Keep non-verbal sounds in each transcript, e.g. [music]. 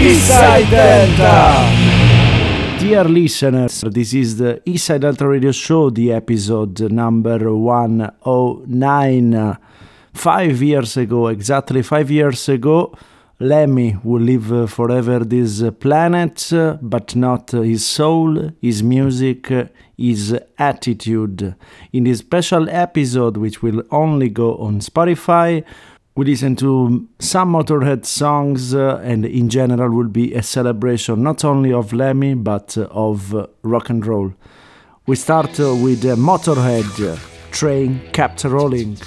Eastside Delta! Dear listeners, this is the Eastside Delta Radio Show, the episode number 109. Five years ago, exactly five years ago, Lemmy will live forever this planet, but not his soul, his music, his attitude. In this special episode, which will only go on Spotify, we listen to some Motorhead songs, uh, and in general, will be a celebration not only of Lemmy but uh, of uh, rock and roll. We start uh, with Motorhead, Train Kept Rolling.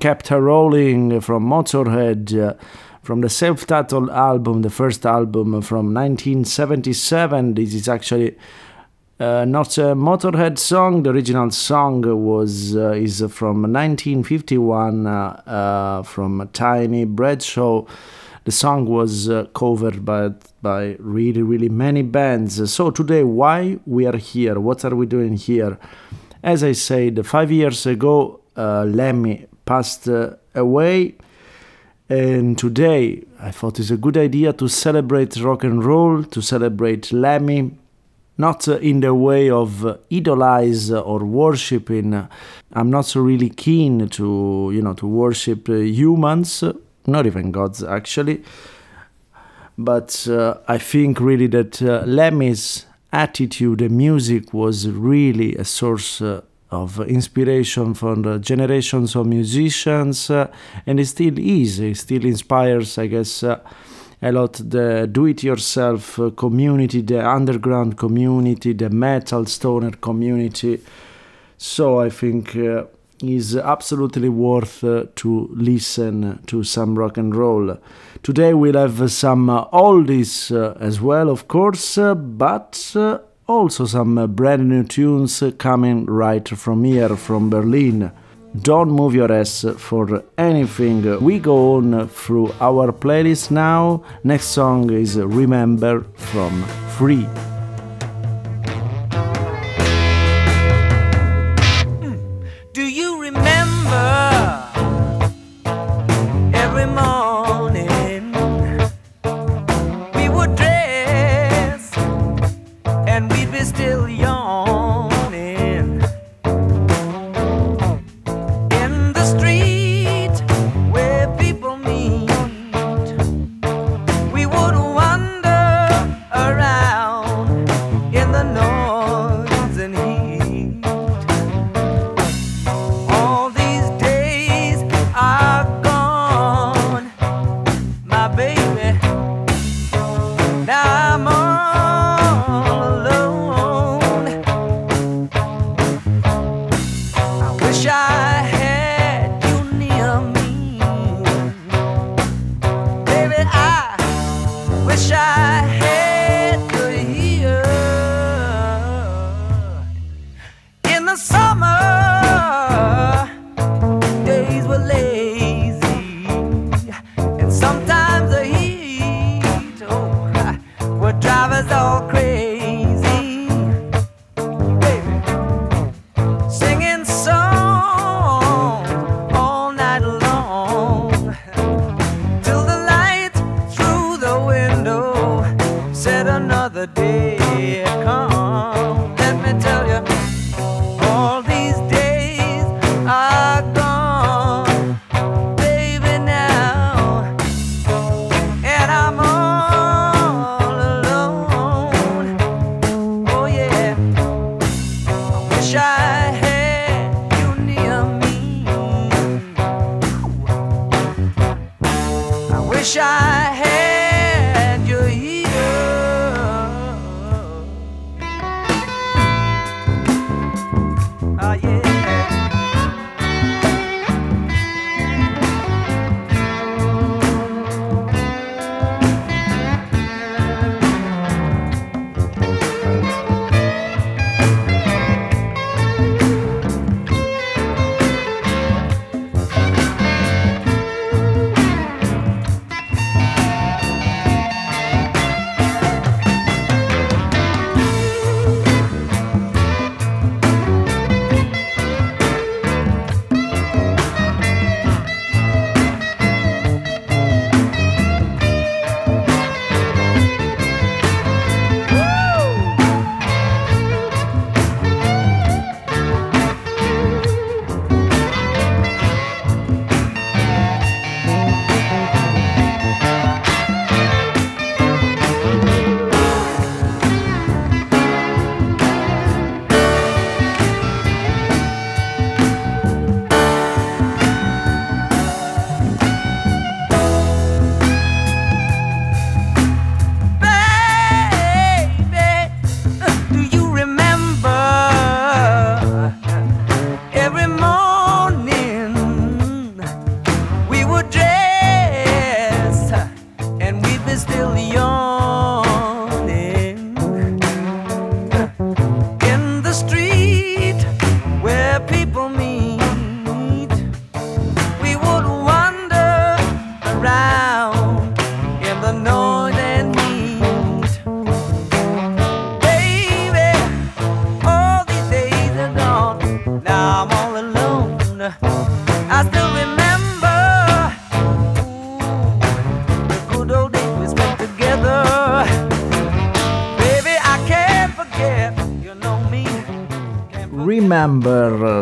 Kept her rolling from Motorhead. Uh, from the self titled album, the first album from 1977. This is actually uh, not a Motorhead song. The original song was uh, is from 1951 uh, uh, from Tiny Bradshaw. The song was uh, covered by by really really many bands. So today, why we are here? What are we doing here? As I said, five years ago, Lemmy passed uh, away. And today, I thought it's a good idea to celebrate rock and roll, to celebrate Lemmy, not uh, in the way of uh, idolize or worshiping. I'm not so really keen to, you know, to worship uh, humans, not even gods actually. But uh, I think really that uh, Lemmy's attitude and music was really a source of inspiration for the generations of musicians, uh, and it still is. It still inspires, I guess, uh, a lot the do-it-yourself community, the underground community, the metal stoner community. So I think uh, is absolutely worth uh, to listen to some rock and roll. Today we'll have some uh, oldies uh, as well, of course, uh, but uh, also some uh, brand new tunes coming right from here, from Berlin. Don't move your ass for anything. We go on through our playlist now. Next song is Remember from Free.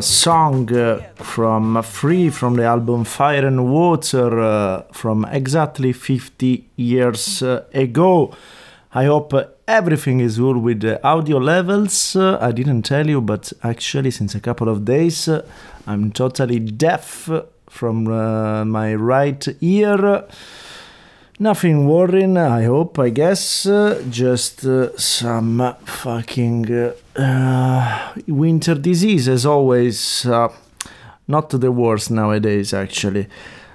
Song from Free from the album Fire and Water uh, from exactly 50 years uh, ago. I hope everything is good with the audio levels. Uh, I didn't tell you, but actually, since a couple of days, I'm totally deaf from my right ear. Nothing worrying, I hope, I guess. Uh, just uh, some fucking uh, uh, winter disease, as always. Uh, not the worst nowadays, actually.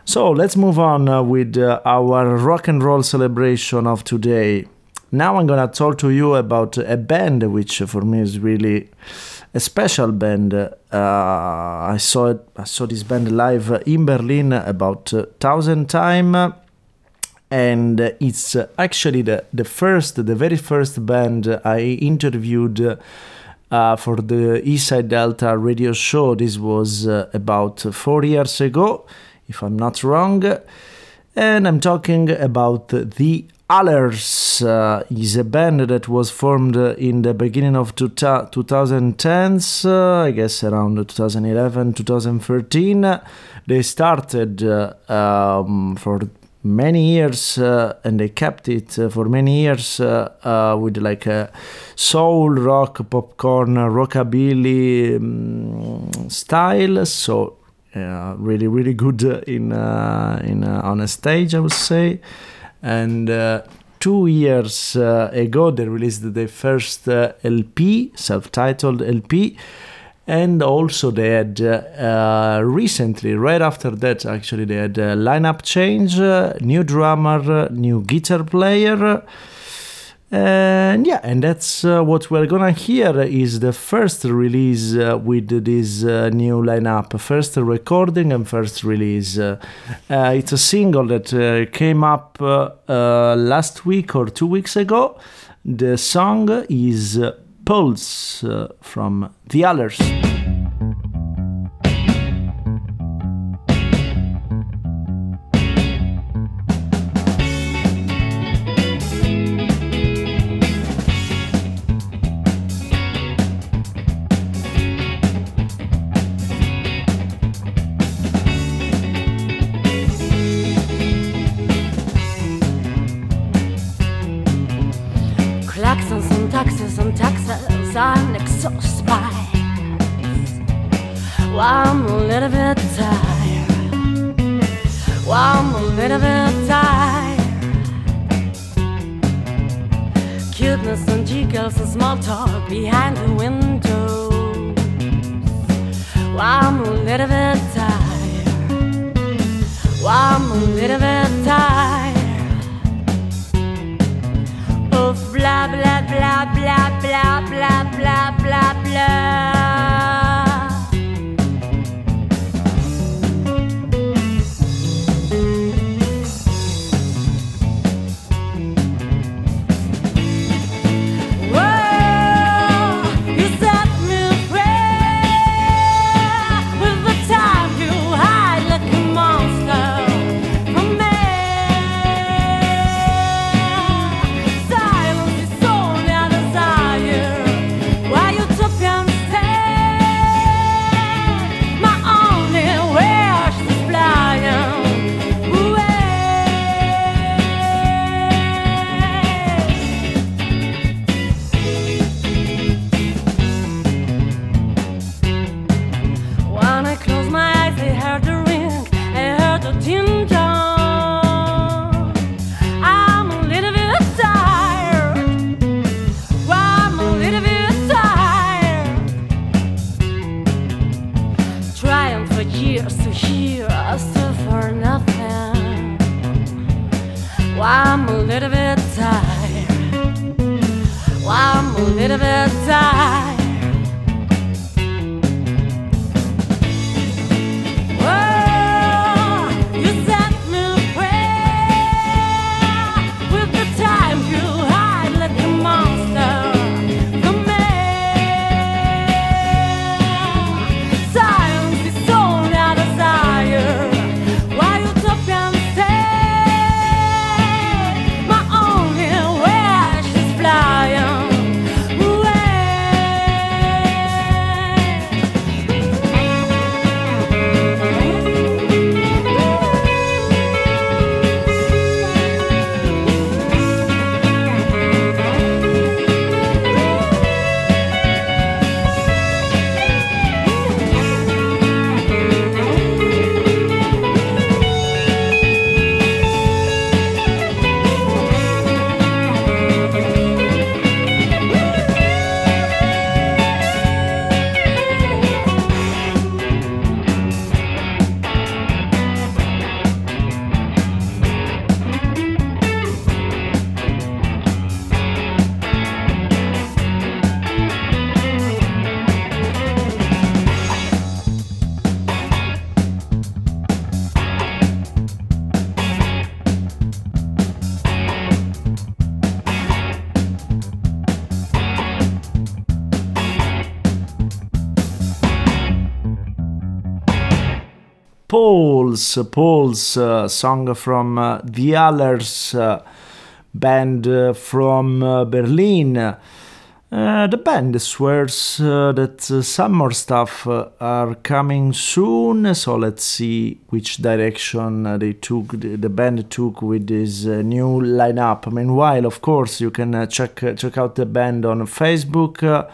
So let's move on uh, with our rock and roll celebration of today. Now I'm gonna talk to you about a band which for me is really a special band. Uh, I saw it, I saw this band live in Berlin about thousand time and it's actually the, the first, the very first band I interviewed uh, for the Eastside Delta radio show. This was uh, about four years ago, if I'm not wrong. And I'm talking about the Allers uh, is a band that was formed in the beginning of two 2010s, uh, I guess around 2011, 2013. They started uh, um, for many years uh, and they kept it uh, for many years uh, uh with like a soul rock popcorn rockabilly um, style. So really really good in uh, in uh, on a stage i would say. And two years ago they released their first lp self-titled lp and also they had uh, recently right after that actually they had a lineup change uh, new drummer new guitar player. And yeah and that's uh, what we're gonna hear is the first release uh, with this uh, new lineup. First recording and first release. Uh, it's a single that came up last week or two weeks ago. The song is Pulse uh, from The Allers. Why talk behind the stay bit of a time. Pulse, uh, song from uh, the Allers uh, band uh, from uh, Berlin. Uh, the band swears that some more stuff are coming soon, so let's see which direction they took, the, the band took with this new lineup. Meanwhile, of course, you can check check out the band on Facebook.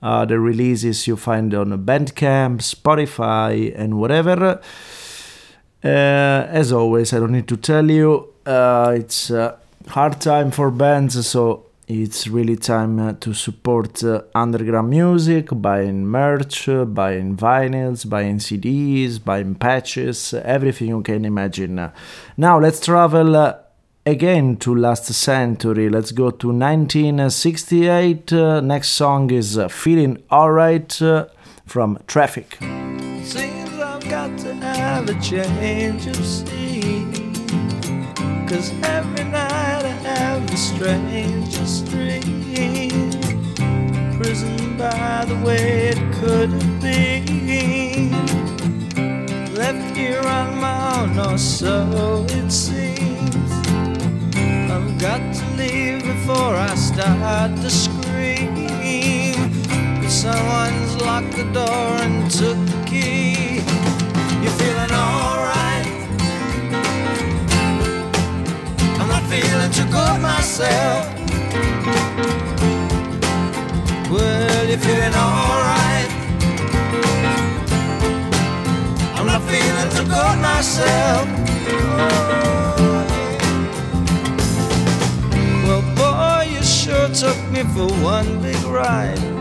Uh, the releases you find on Bandcamp, Spotify, and whatever. Uh, as always, I don't need to tell you, uh, it's a hard time for bands, so it's really time uh, to support uh, underground music, buying merch, uh, buying vinyls, buying CDs, buying patches, everything you can imagine. Now let's travel again to last century. Let's go to 1968. Uh, next song is uh, Feeling Alright uh, from Traffic. Have a change of scene. Cause every night I have the strangest dream. Prison by the way it could have been. Left here on my own, or so it seems. I've got to leave before I start to scream. But someone's locked the door and took the key. You feeling alright? I'm not feeling too good myself. Well, you feeling alright? I'm not feeling too good myself. Oh. Well, boy, you sure took me for one big ride.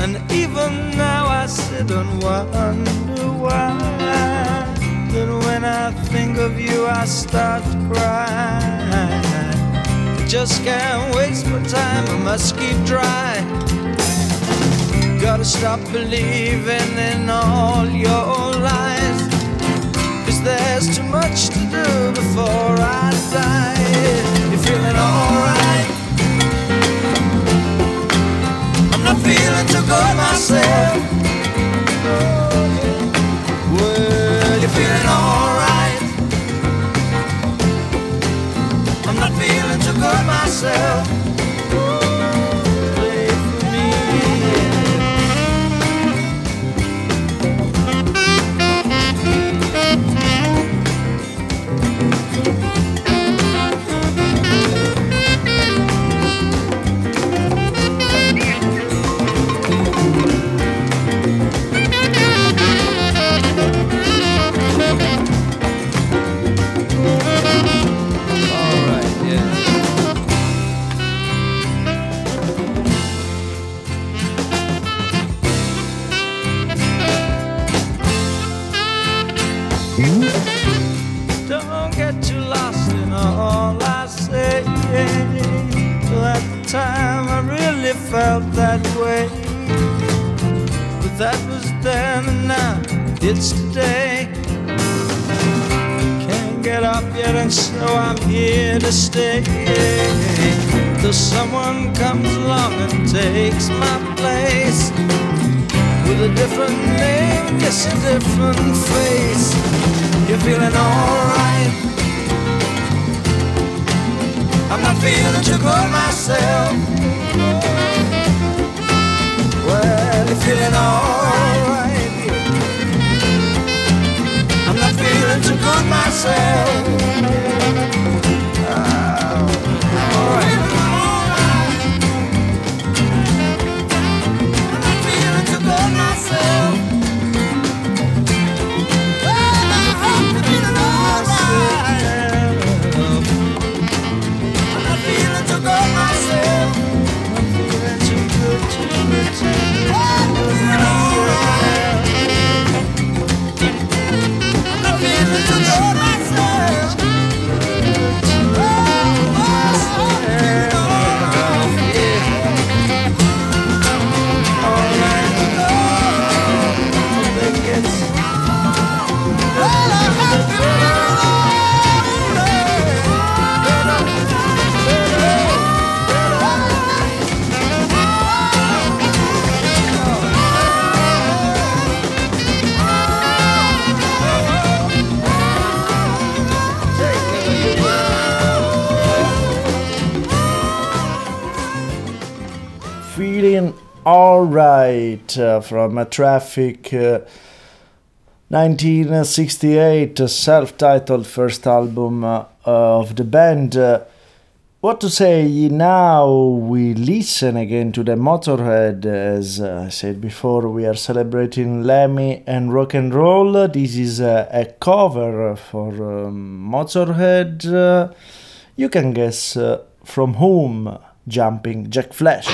And even now I sit and wonder why. Then when I think of you, I start to cry. Just can't waste my time, I must keep dry. Gotta stop believing in all your lies. Cause there's too much to do before I die. You're feeling alright. I'm not feeling good myself. Well, you're feeling alright. I'm not feeling too good myself. Different face. You're feeling alright. I'm not feeling too good myself. Well, you're feeling alright. I'm not feeling too good myself. Alright uh, from a Traffic uh, 1968 self titled first album uh, of the band. Uh, what to say now? We listen again to the Motorhead. As I said before, we are celebrating Lemmy and rock and roll. This is a, cover for um, Motorhead. Uh, you can guess uh, from whom Jumping Jack Flash.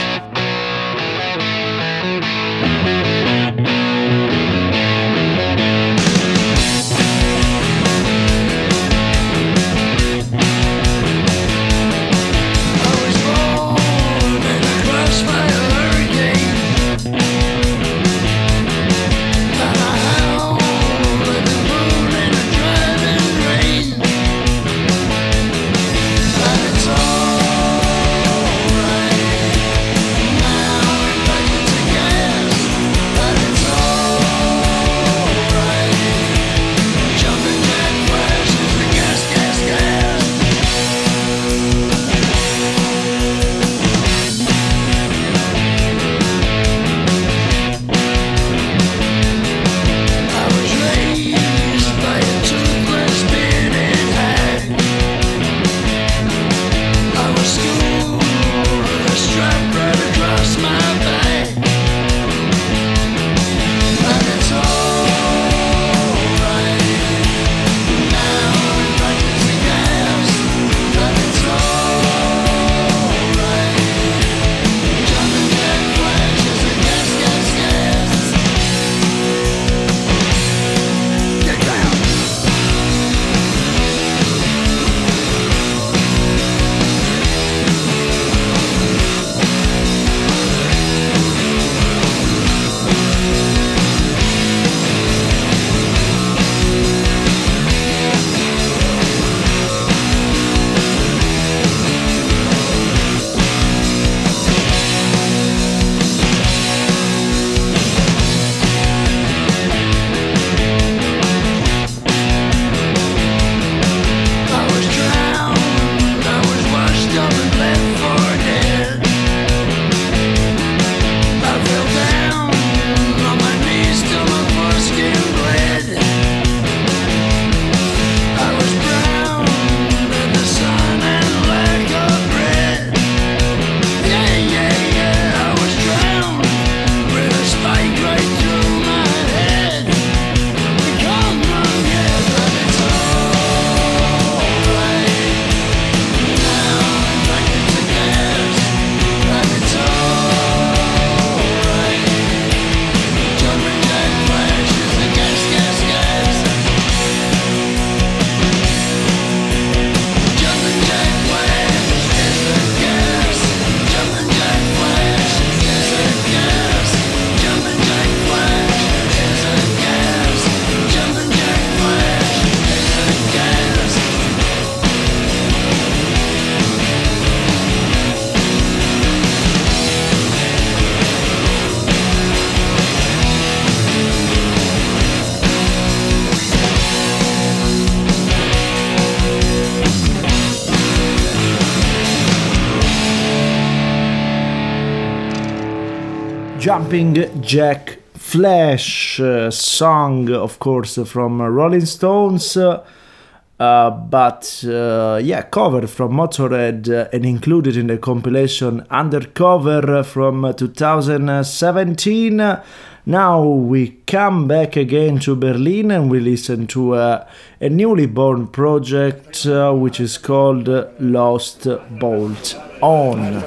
Jumping Jack Flash uh, song, of course, from Rolling Stones. Uh, but uh, yeah, cover from Motorhead uh, and included in the compilation Undercover from 2017. Now we come back again to Berlin and we listen to a newly born project uh, which is called Lost Bolt On.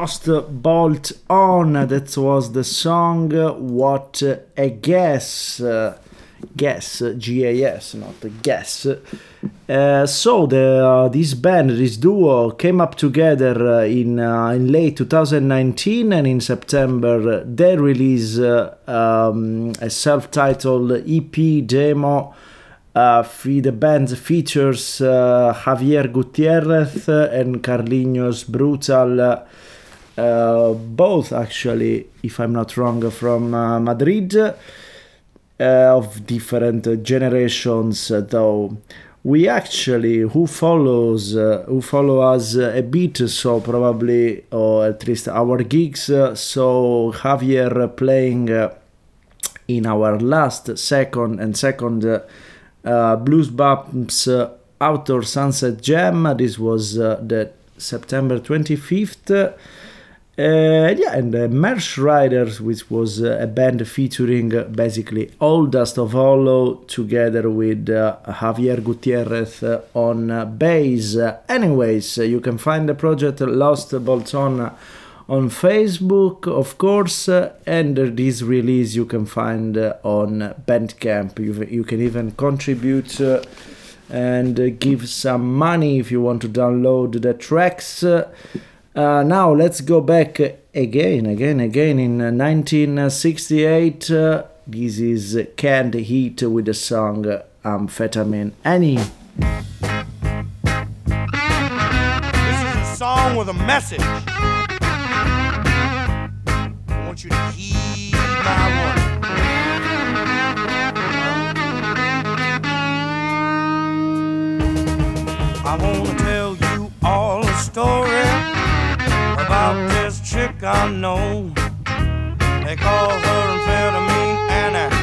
Lost Bolt On. That was the song What a Guess. Guess, G A S, not guess. Uh, so the uh, this band, this duo, came up together uh, in uh, in late 2019, and in September they released uh, um, a self-titled EP demo. Uh, the band features Javier Gutierrez and Carlinhos Brutal. Uh, both actually, if I'm not wrong, from uh, Madrid, uh, of different generations, though. We actually, who follows, who follow us a bit, so probably, or at least our gigs, so Javier playing in our last second and second uh, Blues Bumps uh, Outdoor Sunset Jam. This was uh, the September 25th. Uh, yeah, and uh, Marsh Riders, which was uh, a band featuring uh, basically all Dust of Hollow together with uh, Javier Gutierrez uh, on bass. anyways, you can find the project Lost Bolton on Facebook, of course, and this release you can find on Bandcamp. You, you can even contribute and give some money if you want to download the tracks. Uh, now let's go back again, again, again in 1968. Uh, this is Canned Heat with the song Amphetamine Annie. This is a song with a message. I want you to heed my. I know. They call her amphetamine Annie.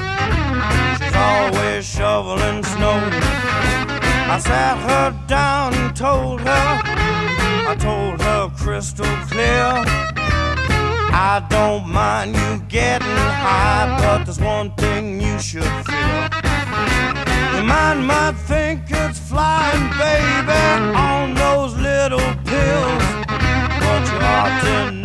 She's always shoveling snow. I sat her down and told her, I told her crystal clear. I don't mind you getting high, but there's one thing you should feel. Your mind might think it's flying, baby, on those little pills but you ought to know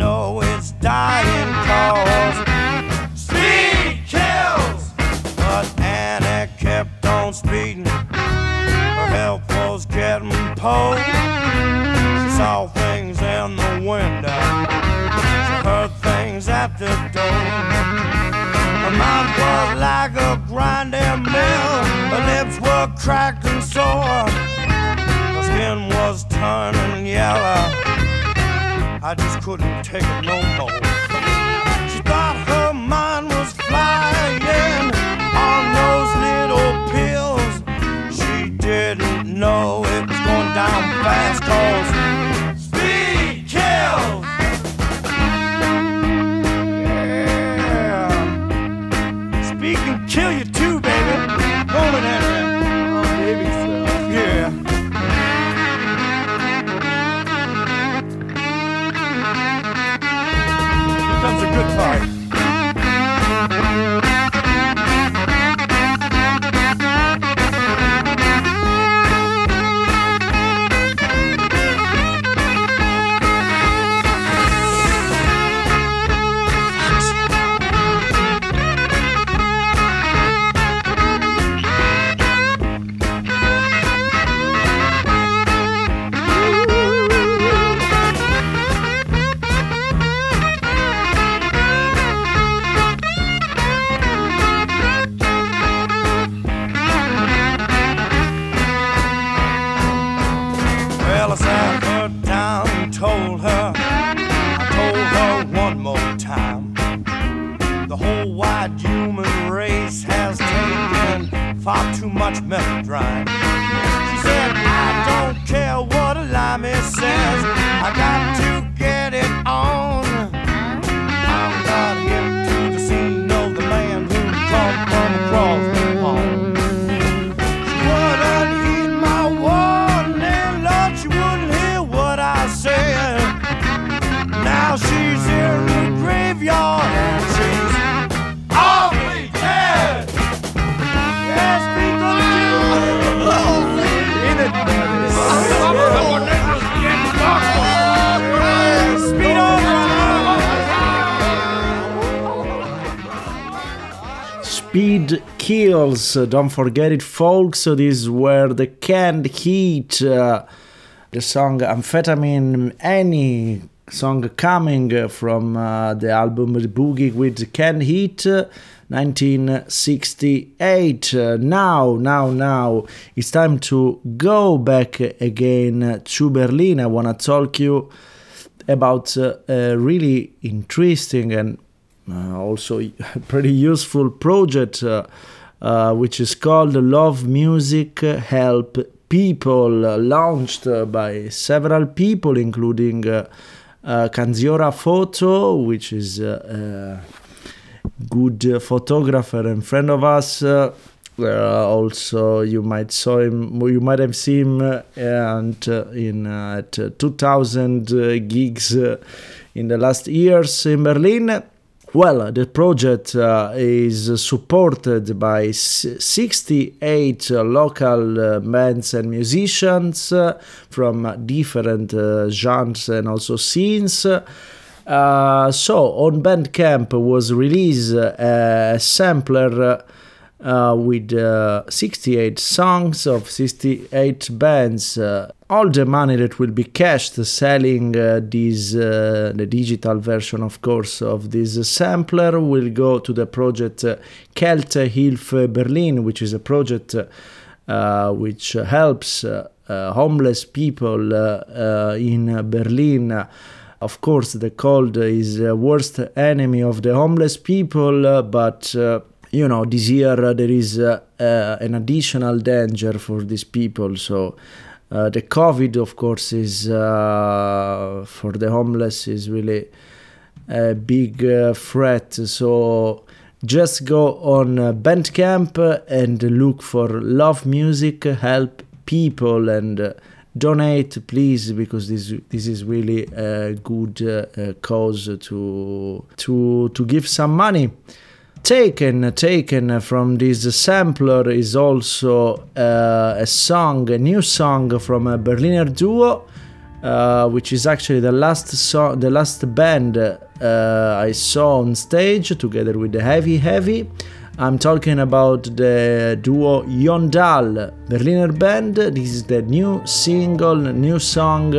poor. She saw things in the window. She heard things at the door. Her mind was like a grinding mill. Her lips were cracked and sore. Her skin was turning yellow. I just couldn't take it no more. She thought her mind was flying on those little pills. She didn't know fast cause Don't forget it, folks. This is where the canned heat, uh, the song Amphetamine Annie song coming from uh, the album Boogie with Canned Heat. 1968. Uh, now, now, now, it's time to go back again to Berlin. I want to talk you about uh, a really interesting and uh, also [laughs] pretty useful project uh, uh, which is called Love Music Help People, launched by several people, including Kanziora Photo, which is a good photographer and friend of us. Uh, also, you might saw him. You might have seen him and uh, in uh, at 2,000 gigs in the last years in Berlin. Well, the project uh, is supported by 68 local uh, bands and musicians uh, from different genres and also scenes. Uh, so on Bandcamp was released a sampler uh, with uh, 68 songs of 68 bands. Uh, all the money that will be cashed selling uh, this, uh, the digital version, of course, of this sampler will go to the project uh, Kälte Hilfe Berlin, which is a project which helps homeless people in Berlin. Of course, the cold is the worst enemy of the homeless people, but you know this year uh, there is uh, uh, an additional danger for these people so uh, the covid of course is uh, for the homeless is really a big uh, threat. So just go on bandcamp and look for love music help people and donate please because this this is really a good cause to to to give some money taken taken from this sampler is also uh, a song a new song from a berliner duo uh, which is actually the last song the last band uh, i saw on stage together with the heavy heavy. I'm talking about the duo yondal berliner band. This is the new single new song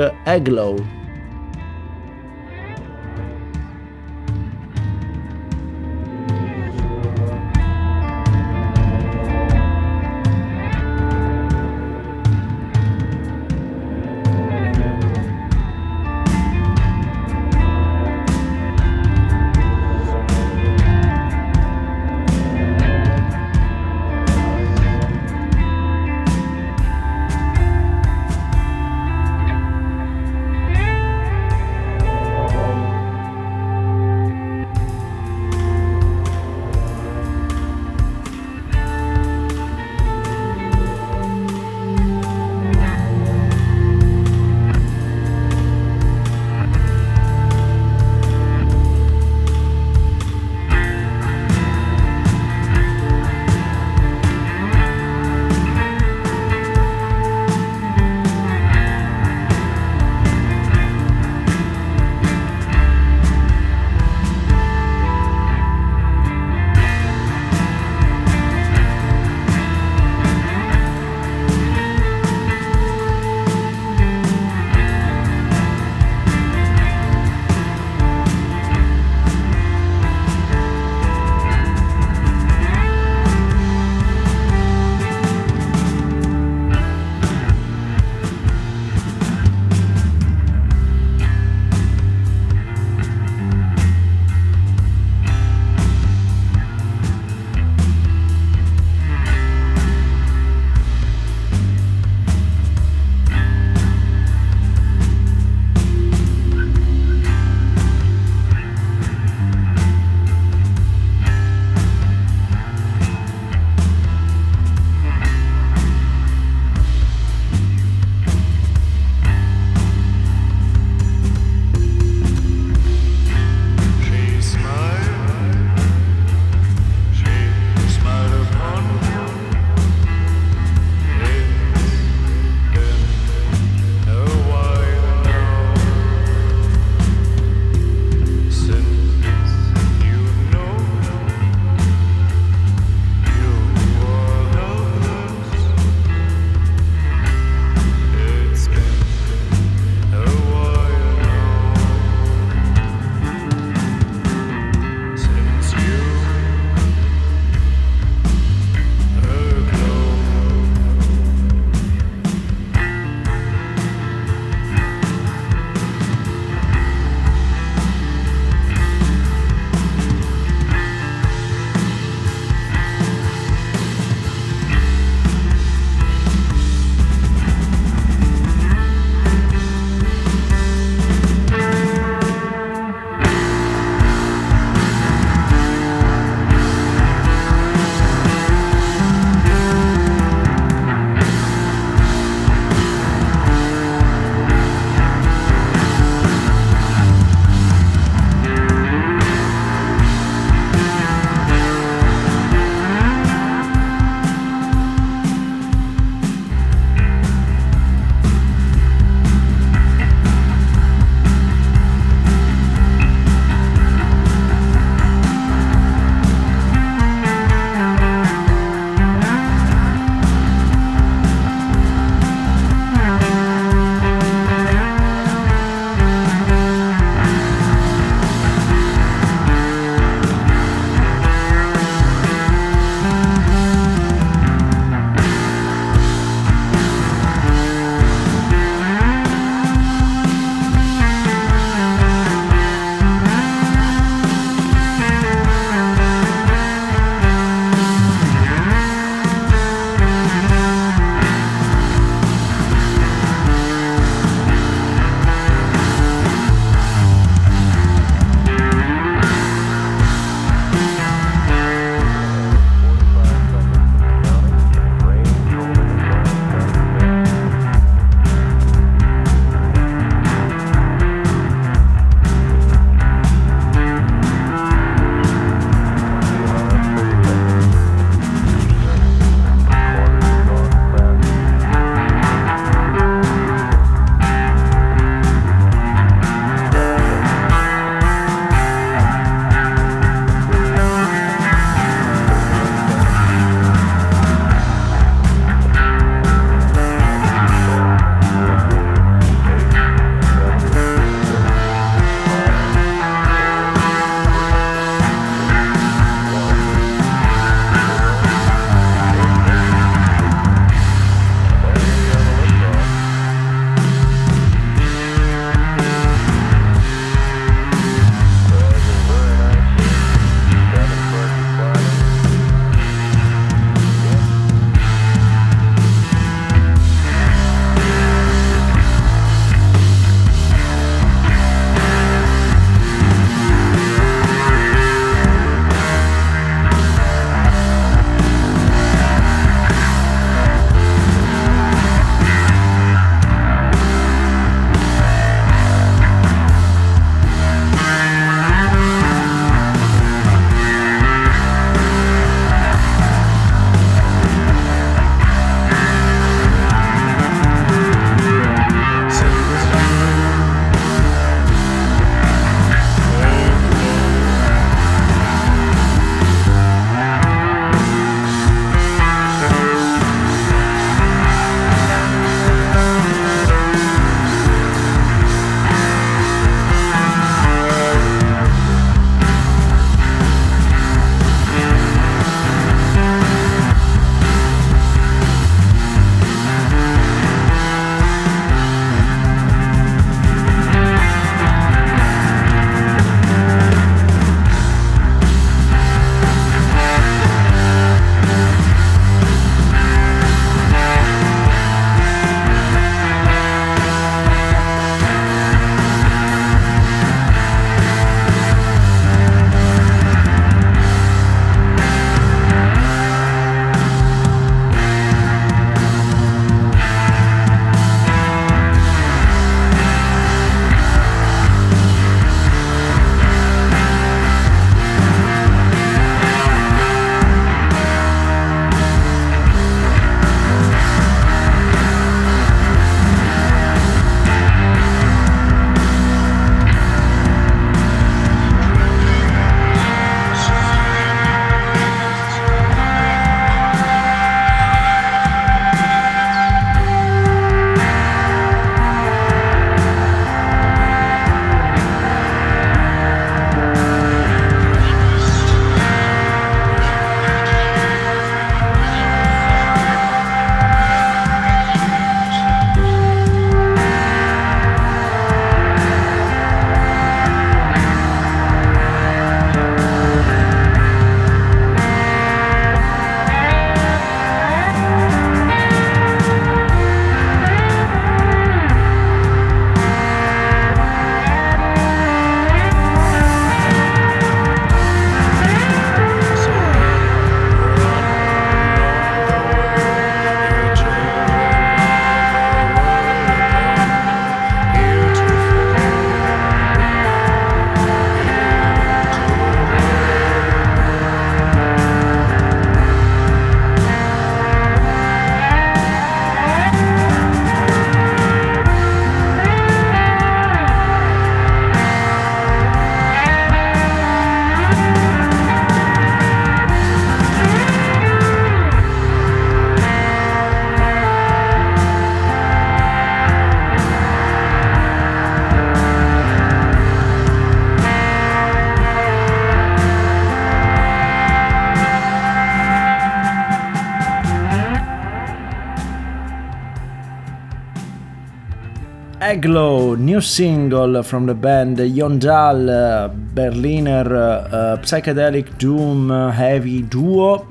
aglow Aglo, new single from the band Yondal, uh, Berliner uh, psychedelic doom heavy duo.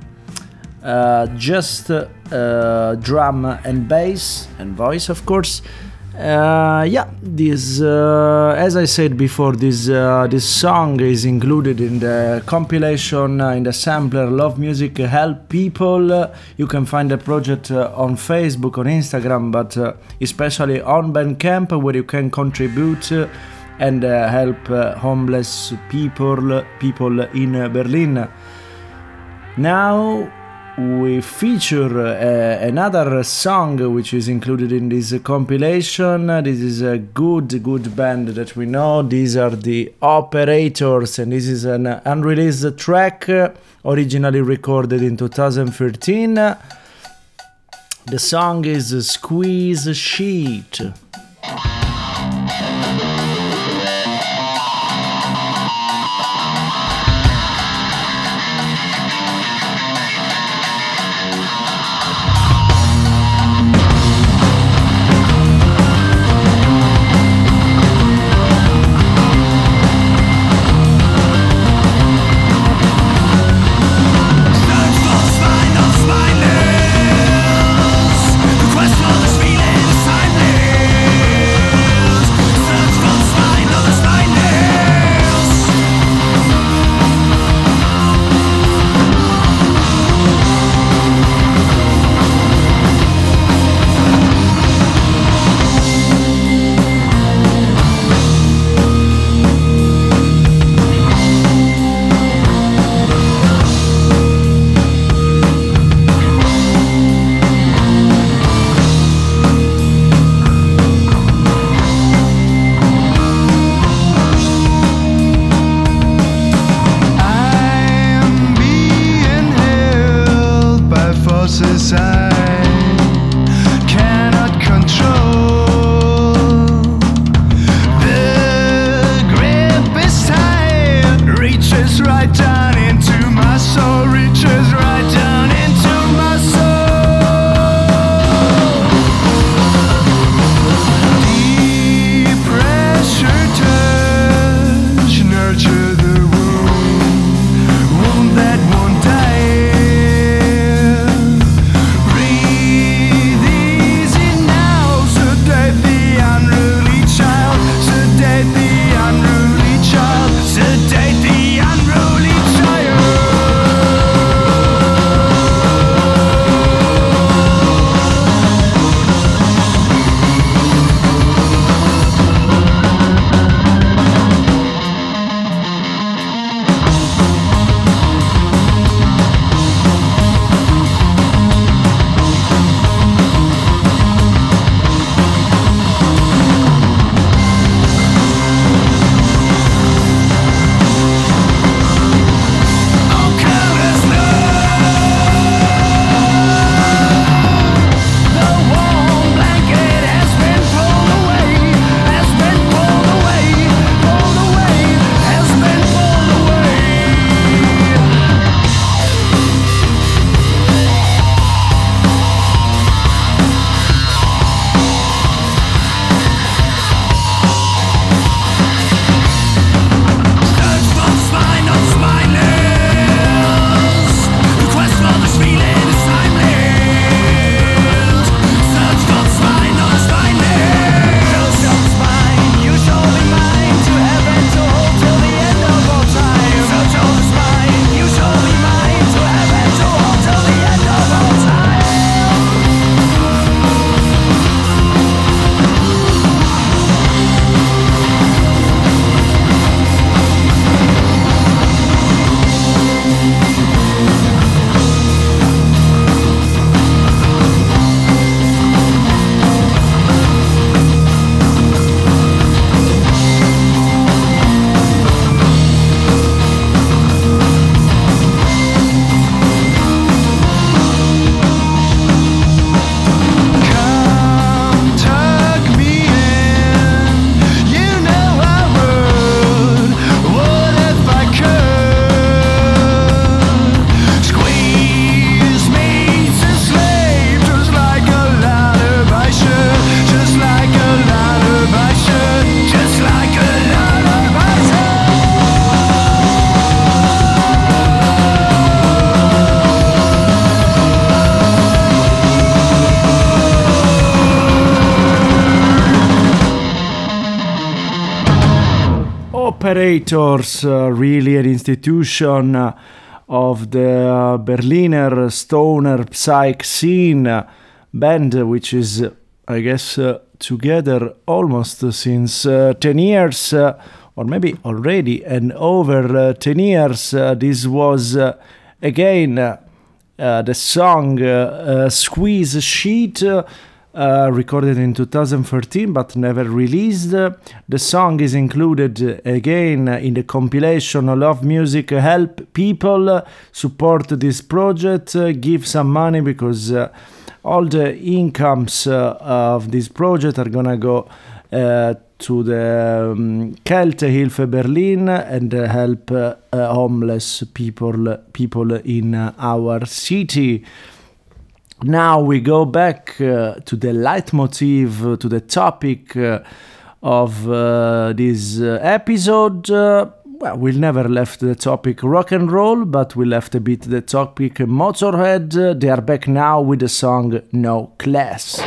Uh, just uh, drum and bass and voice, of course. Uh, yeah, this uh, as I said before, this uh, this song is included in the compilation uh, in the sampler "Love Music Help People." Uh, you can find the project uh, on Facebook, on Instagram, but especially on Bandcamp, where you can contribute and help homeless people people in Berlin. Now we feature uh, another song which is included in this compilation. This is a good, good band that we know. These are the Operators, and this is an unreleased track originally recorded in 2013. The song is Squeeze Sheet. Operators, uh, really an institution uh, of the uh, Berliner stoner psych scene band, which is, I guess, uh, together almost since uh, 10 years, or maybe already, and over uh, 10 years. This was again the song Squeeze Sheet. Uh, recorded in 2013 but never released. The song is included uh, again uh, in the compilation Love Music Help People support this project, give some money because uh, all the incomes uh, of this project are gonna go to the um, Hilfe Berlin and uh, help uh, uh, homeless people people in our city. Now we go back uh, to the leitmotif, uh, to the topic uh, of uh, this uh, episode. Uh, well, we never left the topic rock and roll, but we left a bit the topic Motorhead. They are back now with the song No Class.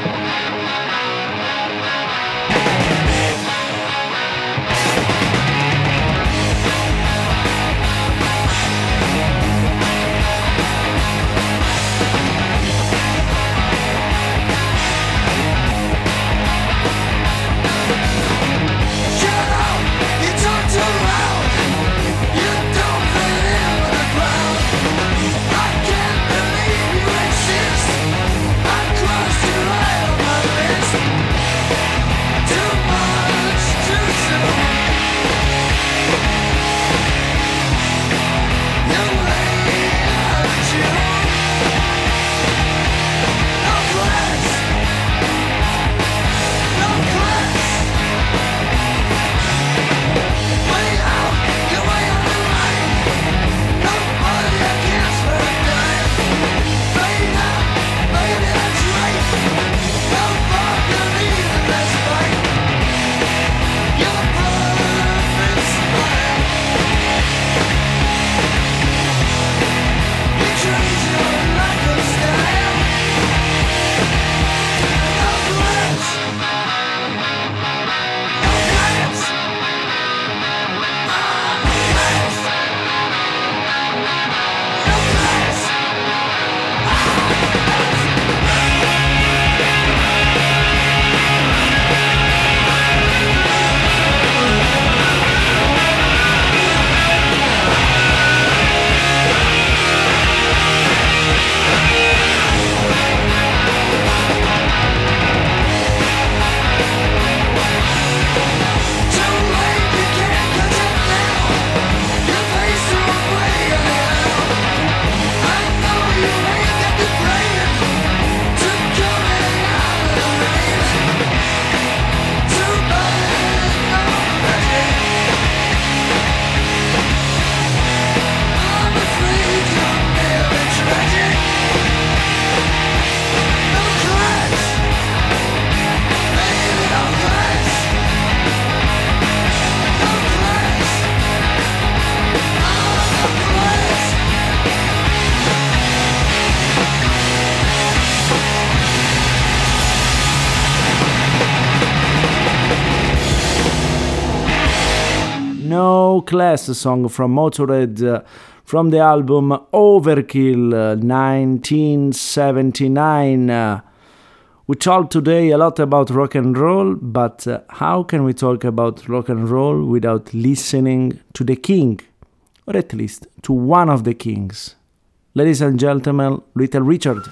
Class song from Motorhead uh, from the album Overkill uh, 1979. Uh, we talked today a lot about rock and roll, but uh, how can we talk about rock and roll without listening to the king? Or at least to one of the kings. Ladies and gentlemen, Little Richard.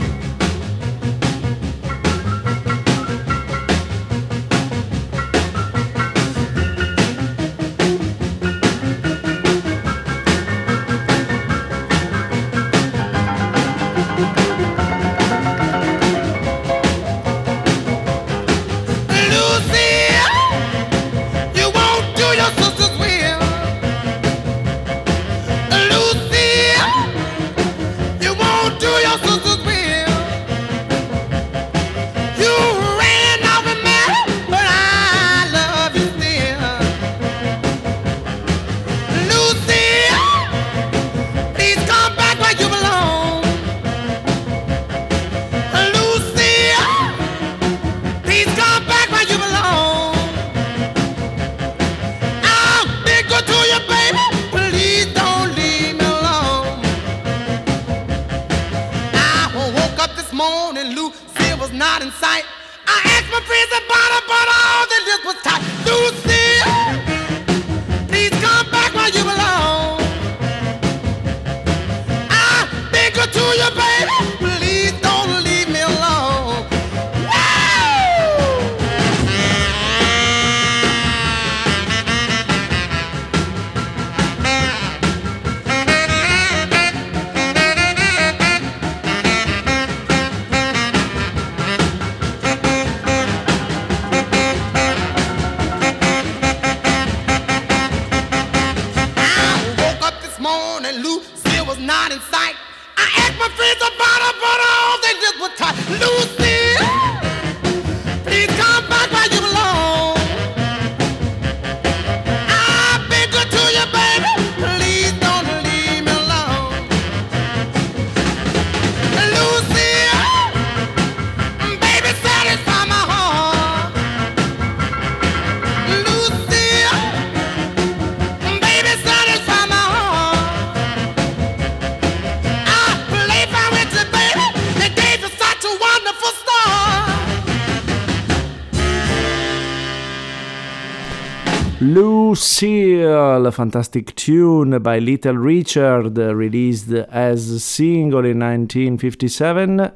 A fantastic tune by Little Richard, released as a single in 1957,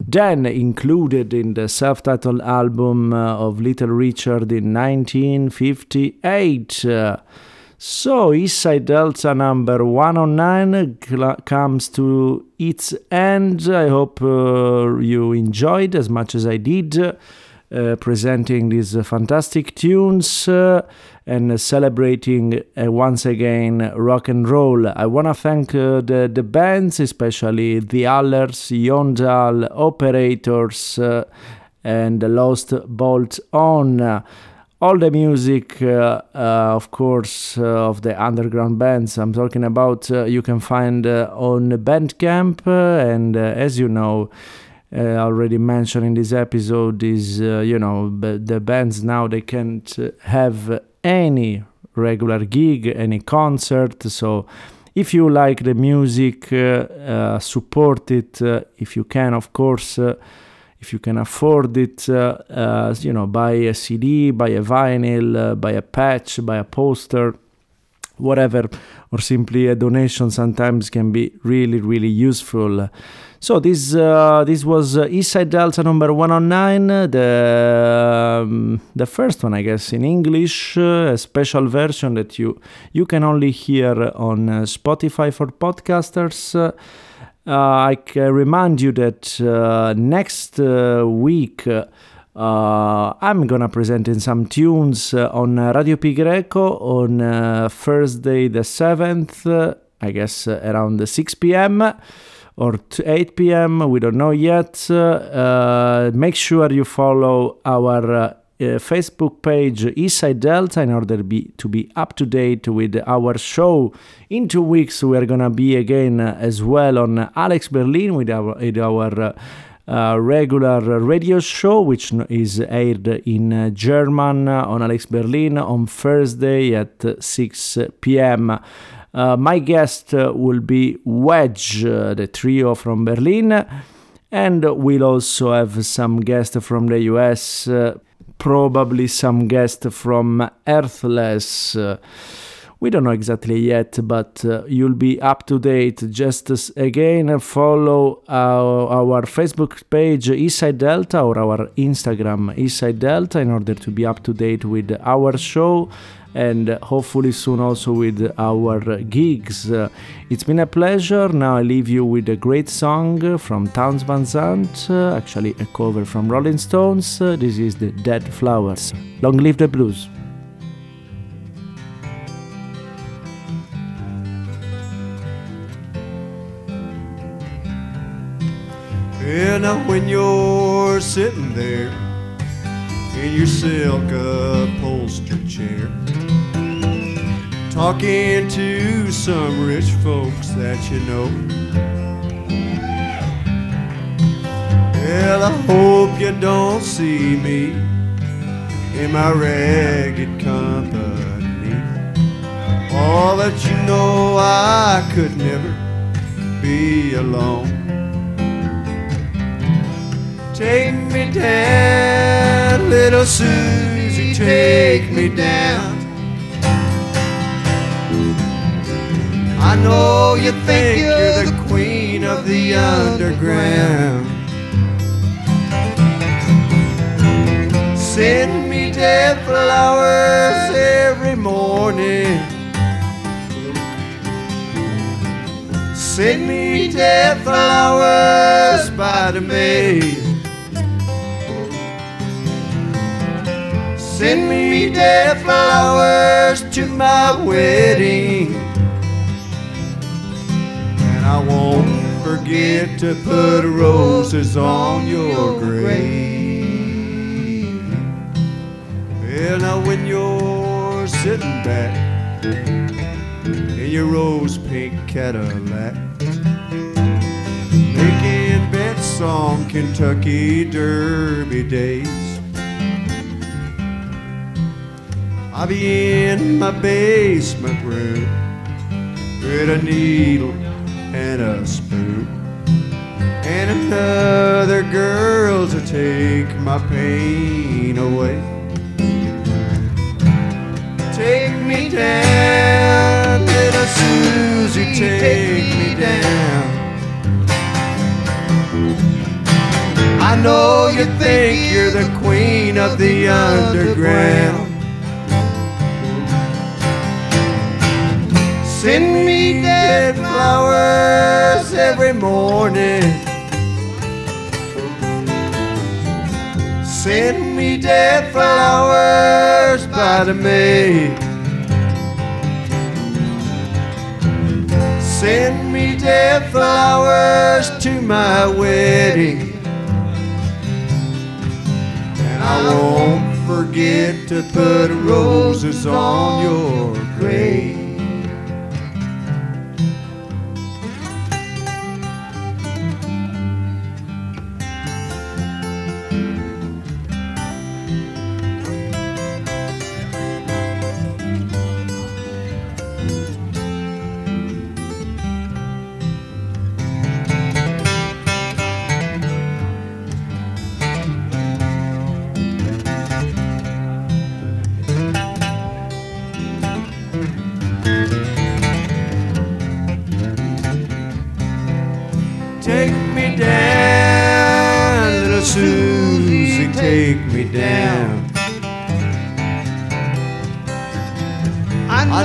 then included in the self titled album of Little Richard in 1958. So, Eastside Delta number 109 cl- comes to its end. I hope uh, you enjoyed as much as I did. Uh, presenting these uh, fantastic tunes uh, and celebrating once again rock and roll. I want to thank the, the bands, especially the Allers, Yondal, Operators, and the Lost Bolt On all the music, uh, uh, of course, uh, of the underground bands I'm talking about, you can find on Bandcamp. and as you know, uh, already mentioned in this episode is uh, you know the bands now they can't have any regular gig any concert. So if you like the music uh, support it if you can of course if you can afford it, uh, uh, you know, buy a CD, buy a vinyl, uh, buy a patch, buy a poster, whatever, or simply a donation sometimes can be really, really useful. So this uh, this was uh, Eastside Delta number 109, the um, the first one I guess in English, uh, a special version that you you can only hear on uh, Spotify for podcasters. Uh, I remind you that uh, next week. Uh, I'm gonna present in some tunes uh, on Radio Pi Greco on uh, Thursday the 7th, I guess around 6 p.m or 8 p.m. We don't know yet. Uh, make sure you follow our uh, Facebook page Eastside Delta in order be, to be up to date with our show. In two weeks, we are gonna be again as well on Alex Berlin with our, with our uh, regular radio show, which is aired in uh, German on Alex Berlin on Thursday at 6 p.m. Uh, my guest uh, will be Wedge, uh, the trio from Berlin, and we'll also have some guests from the US, uh, probably some guests from Earthless. We don't know exactly yet, but uh, you'll be up to date. Just again, follow our, our Facebook page Eastside Delta or our Instagram Eastside Delta in order to be up to date with our show and hopefully soon also with our gigs. Uh, it's been a pleasure. Now I leave you with a great song from Townes Van Zandt, uh, actually a cover from Rolling Stones. Uh, this is the Dead Flowers. Long live the blues. Yeah, now when you're sitting there in your silk upholstered chair talking to some rich folks that you know. Well, I hope you don't see me in my ragged company. All that you know, I could never be alone. Take me down, little Susie take me down. I know you think you're the queen of the underground. Send me dead flowers every morning. Send me dead flowers by the maid. Send me dead flowers to my wedding. And I won't forget to put roses on your grave. Well, now when you're sitting back in your rose pink Cadillac, making bets on Kentucky Derby days. I'll be in my basement room with a needle and a spoon and another girl to take my pain away. Take me down, little Susie, take me down. I know you think you're the queen of the underground. Send me dead flowers every morning. Send me dead flowers by the maid. Send me dead flowers to my wedding. And I won't forget to put roses on your grave.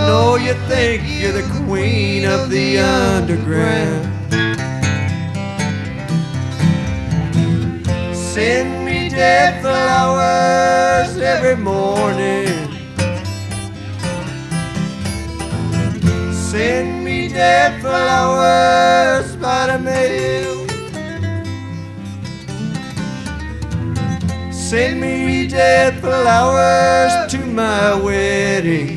Know you think you're the queen of the underground. Send me dead flowers every morning. Send me dead flowers by the mail. Send me dead flowers to my wedding.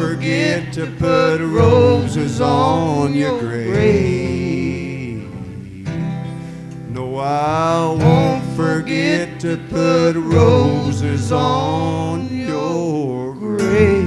forget to put roses on your grave. No, I won't forget to put roses on your grave.